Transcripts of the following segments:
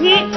贤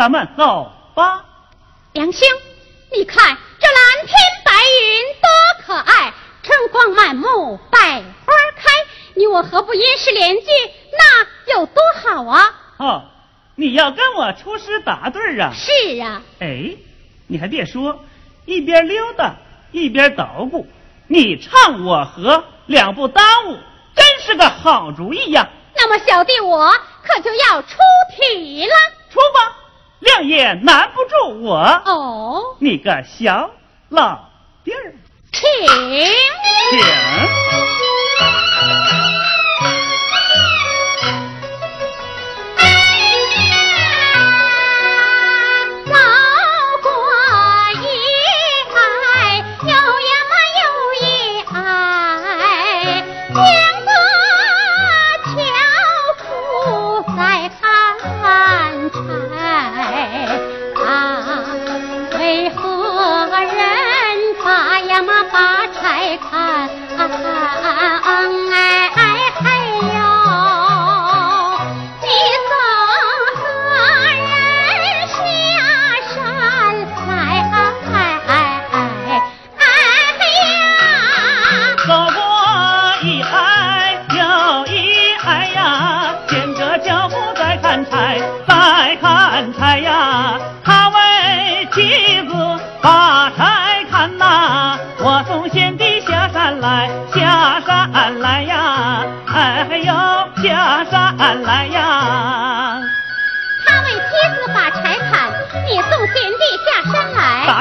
咱们走吧。梁兄，你看这蓝天白云多可爱，春光满目百花开，你我何不因诗联句？那有多好啊！哦，你要跟我出诗答对啊？是啊。哎，你还别说，一边溜达一边捣鼓，你唱我和，两不耽误。真是个好主意呀！那么小弟我可就要出题了。出吧，亮也难不住我。哦，你个小老弟儿，请请。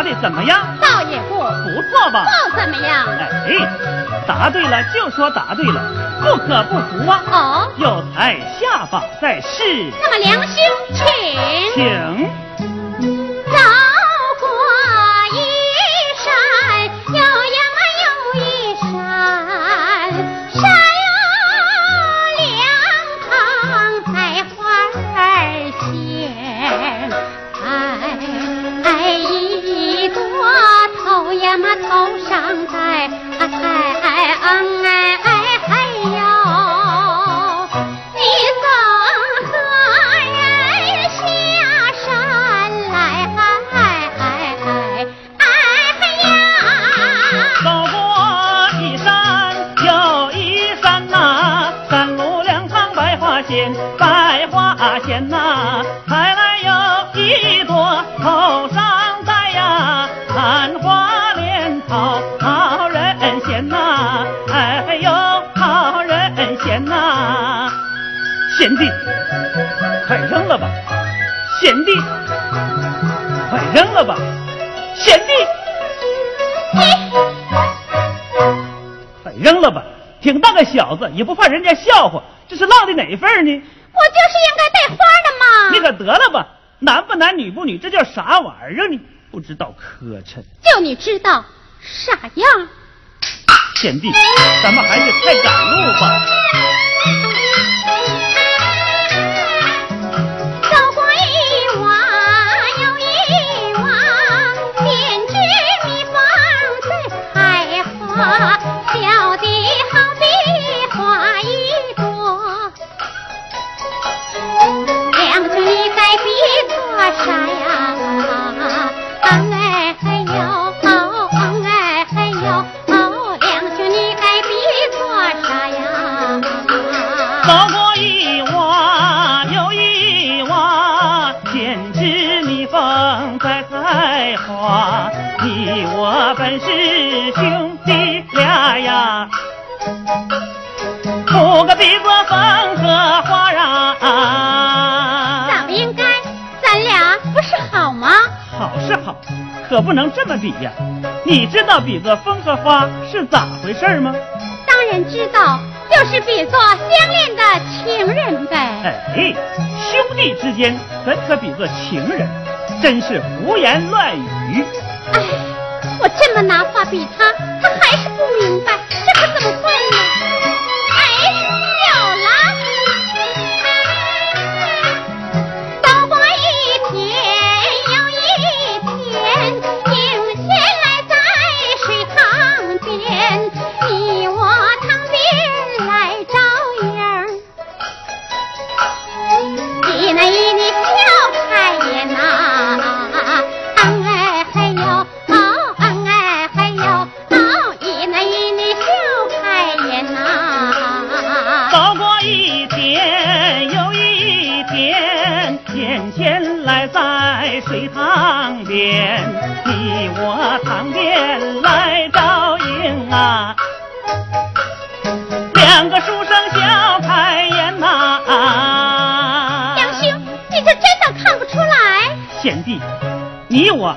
的怎么样？倒也不不错吧？不怎么样。哎，答对了就说答对了，不可不服啊！哦，有才下法在世，那么良兄，请。请。百花鲜，百花鲜呐、采来有一朵头上戴呀，兰花莲草好人嫌呐、哎呦好人嫌呐、贤弟，快扔了吧，贤弟，快扔了吧，贤弟。快扔了吧！挺大个小子，也不怕人家笑话，这是落的哪份呢？我就是应该带花的嘛。你可得了吧！男不男女不女，这叫啥玩意儿呢？不知道磕碜！就你知道傻样？贤弟，咱们还是快赶路吧。不个比作风和花啊。咋不应该？咱俩不是好吗？好是好，可不能这么比呀。你知道比作风和花是咋回事吗？当然知道，就是比作相恋的情人呗。哎，兄弟之间怎可比作情人？真是胡言乱语。哎，我这么拿话比他，他还是不明白，这可怎么办呢？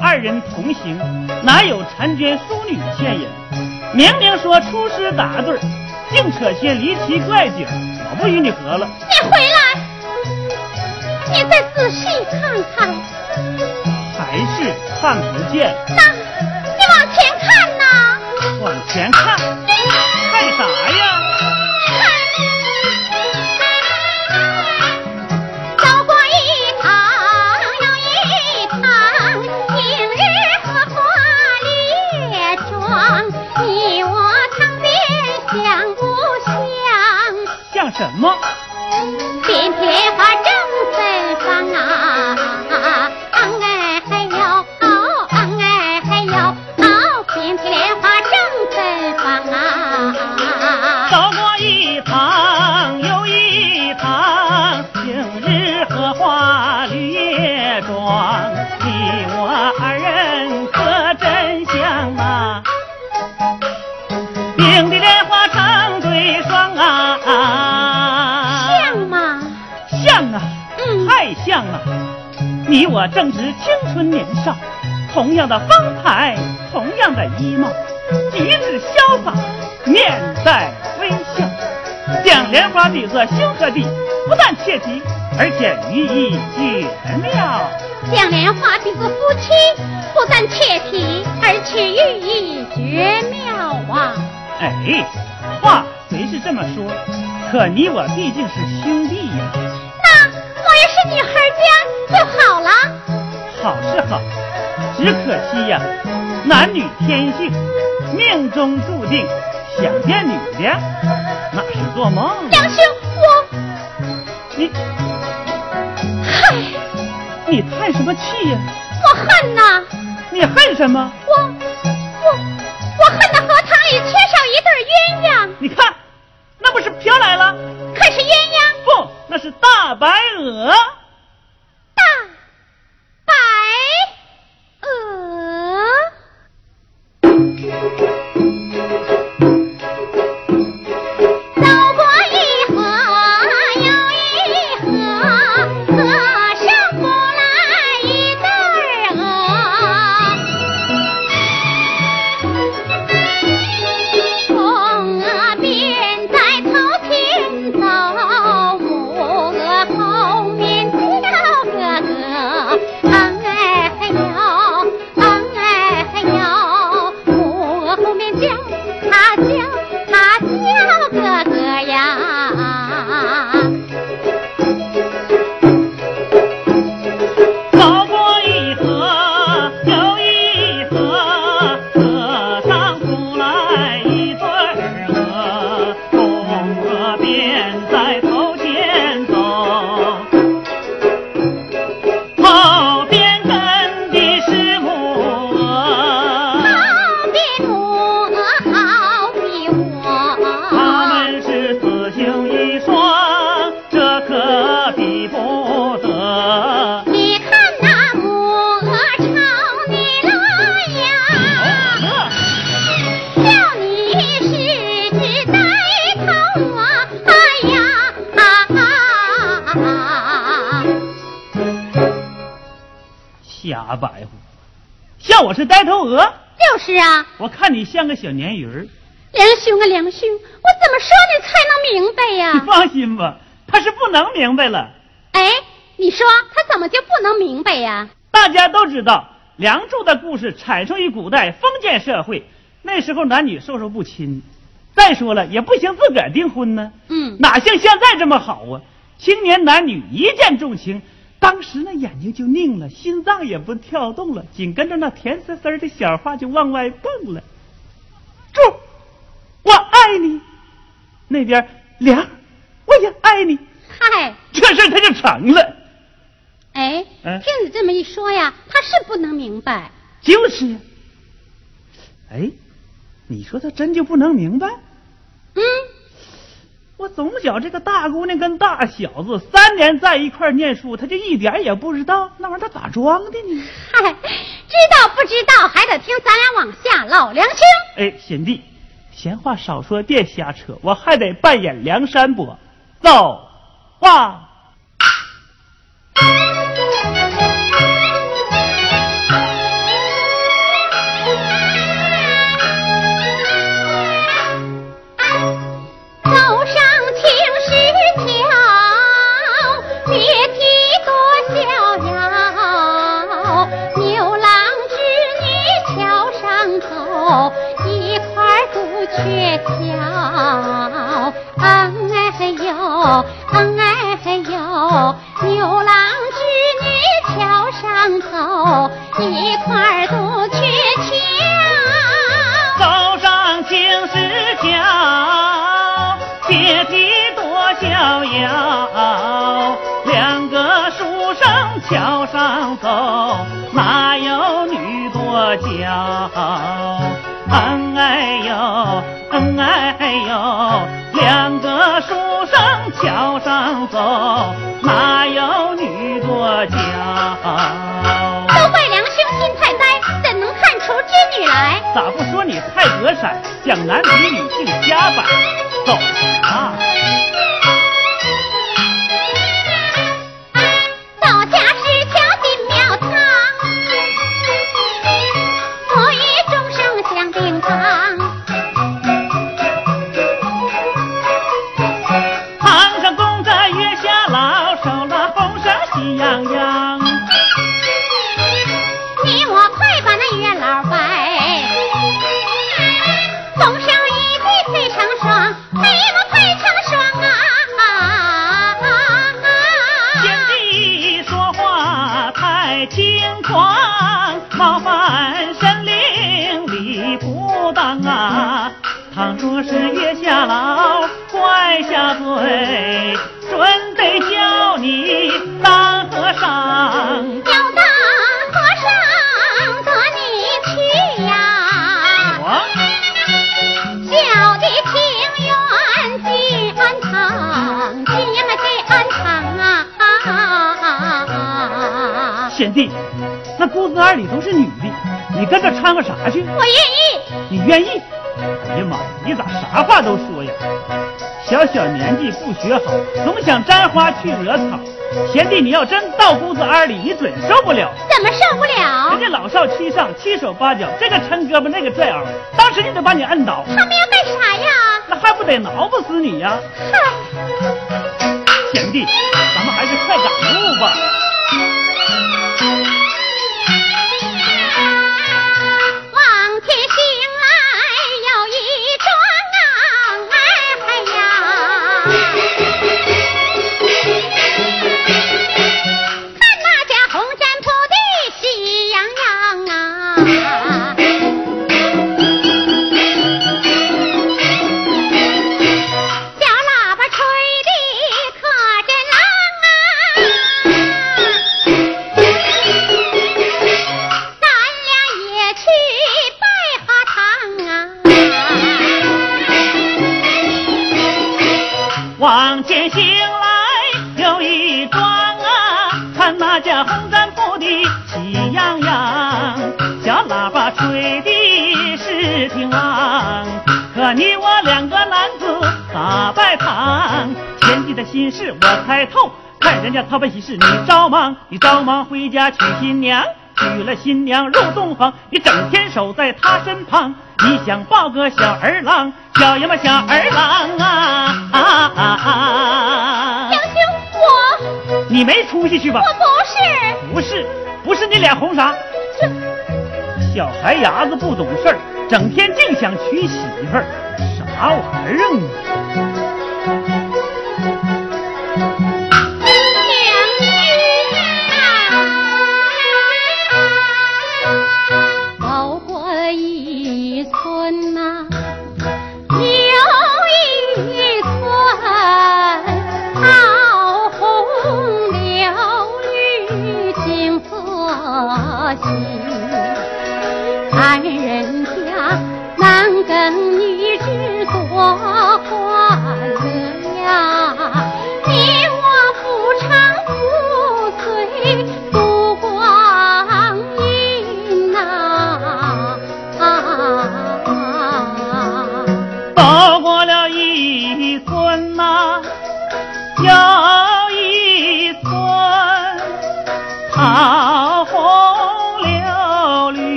二人同行，哪有婵娟淑女倩影？明明说出师打对儿，净扯些离奇怪景，我不与你合了。你回来，你再仔细看看。还是看不见，那，你往前看呐。往前看，看什么？遍地莲花正芬芳啊！嗯哎嘿呦，哦哎嘿呦，哦遍地莲花正芬芳啊！走过一趟又一趟，今日荷花绿叶妆，我正值青春年少，同样的风采，同样的衣帽，举止潇洒，面带微笑，将莲花比作兄和弟，不但切题，而且寓意绝妙。将莲花比作夫妻，不但切题，而且寓意绝妙啊！哎，话虽是这么说，可你我毕竟是兄弟呀。那我也是女孩家就好了。好是好，只可惜呀，男女天性，命中注定想见女的，那是做梦。杨兄，我你，嗨，你叹什么气呀？我恨呐！你恨什么？我我我恨那荷塘里缺少一对鸳鸯。你看，那不是飘来了？可是鸳鸯不，那是大白鹅。像我是呆头鹅，就是啊，我看你像个小鲶鱼儿。梁兄啊梁兄，我怎么说你才能明白呀 你？放心吧，他是不能明白了。哎，你说他怎么就不能明白呀？大家都知道，《梁祝》的故事产生于古代封建社会，那时候男女授受不亲。再说了，也不行自个儿订婚呢，嗯，哪像现在这么好啊？青年男女一见钟情，当时那眼睛就拧了，心脏也不跳动了，紧跟着那甜丝丝的小话就往外蹦了。祝，我爱你。那边梁，我也爱你。嗨，这事儿他就成了。哎，嗯听你这么一说呀，他是不能明白。就是呀。哎，你说他真就不能明白？嗯，我总觉这个大姑娘跟大小子三年在一块儿念书，他就一点也不知道那玩意儿他咋装的呢？嗨，知道不知道还得听咱俩往下唠。梁兄，哎，贤弟，闲话少说，别瞎扯，我还得扮演梁山伯，走话。走，哪有女多娇？恩哎呦，恩哎呦，两个书生桥上走，哪有女多娇？都怪梁兄心太呆，怎能看出织女来？咋不说你太隔闪，讲男比女性瞎摆？走啊！喜羊羊里都是女的，你跟着掺和啥去？我愿意。你愿意？哎呀妈呀，你咋啥话都说呀？小小年纪不学好，总想沾花去惹草。贤弟，你要真到姑子庵里，你准受不了。怎么受不了？人家老少七上，七手八脚，这个抻胳膊，那个拽耳，当时就得把你摁倒。他们要干啥呀？那还不得挠不死你呀？哼，贤弟，咱们还是快赶路吧。事我猜透，看人家操办喜事你着忙，你着忙回家娶新娘，娶了新娘入洞房，你整天守在她身旁，你想抱个小儿郎，小呀嘛小儿郎啊啊啊啊！娘亲，我你没出息去吧？我不是，不是，不是你脸红啥？这小孩伢子不懂事儿，整天净想娶媳妇儿，啥玩意儿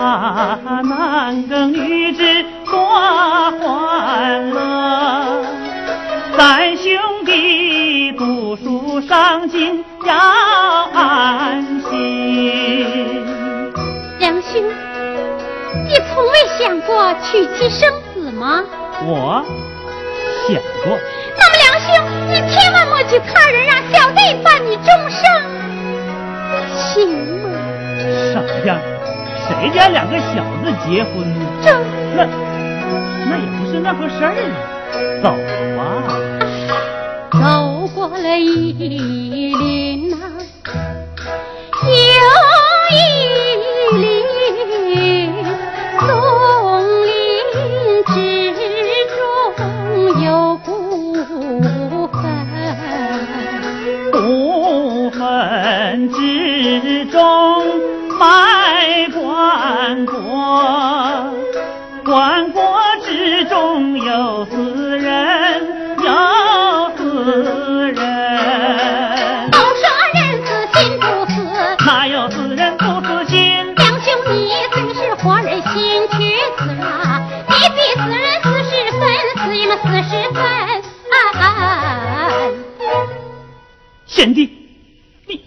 男耕女织多欢乐，咱兄弟读书上进要安心。梁兄，你从未想过娶妻生子吗？我想过。那么梁兄，你千万莫去他人，让小弟伴你终生，行吗？啥样？谁家两个小子结婚？呢那那也不是那回事儿。走吧，走过了一林呐，又棺椁之中有死人，有死人。都说人死心不死，哪有死人不死心？两兄你虽是活人心去死了，你比死人死十分，死也嘛死十分。贤弟，你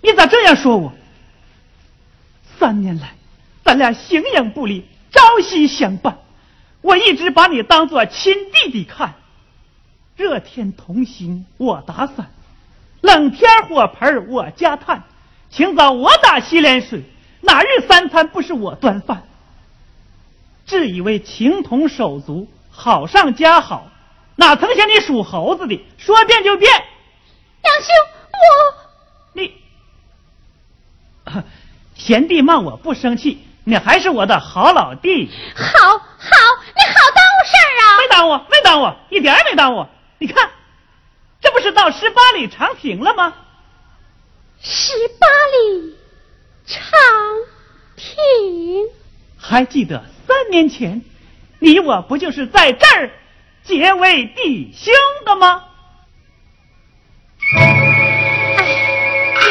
你咋这样说我？三年来，咱俩形影不离，朝夕相伴，我一直把你当做亲弟弟看。热天同行我打伞，冷天火盆我加炭，清早我打洗脸水，哪日三餐不是我端饭？自以为情同手足，好上加好，哪曾想你属猴子的，说变就变。杨兄，我你 贤弟骂我不生气，你还是我的好老弟。好好，你好耽误事儿啊！没耽误，没耽误，一点也没耽误。你看，这不是到十八里长亭了吗？十八里长亭，还记得三年前，你我不就是在这儿结为弟兄的吗？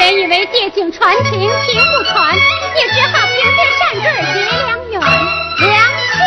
原以为借景传情，情不传，也只好凭借善坠结良缘。良亲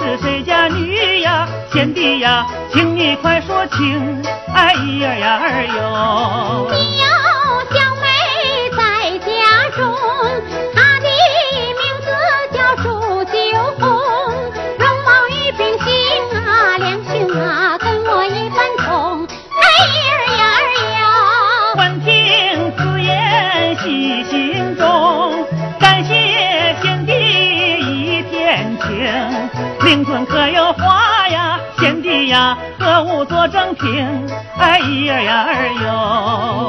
是谁家女呀，贤弟呀，请你快说清，哎呀呀儿哟。做正听？哎呀呀儿哟！